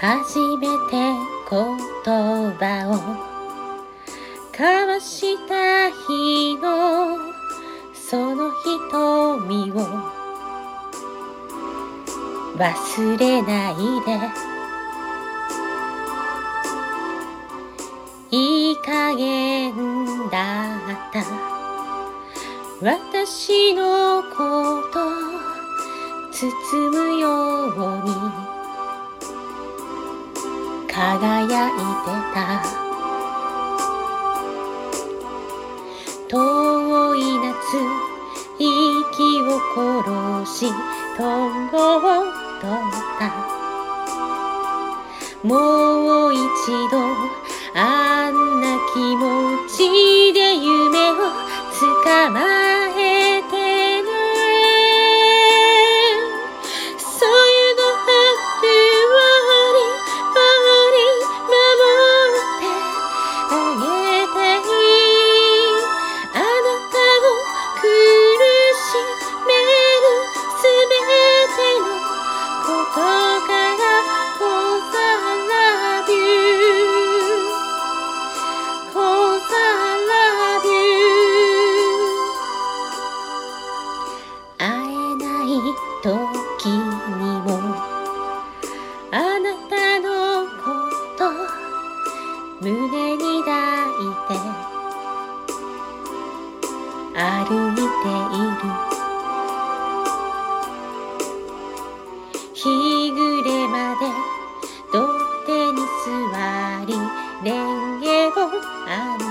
初めて言葉を交わした日のその瞳を忘れないでいい加減だった私のこと包むように輝いてた。遠い夏息を殺し飛ぼうとったもう一度あんな気持ちで胸に抱いて歩いている。日暮れまで土手に座りレンゲを歩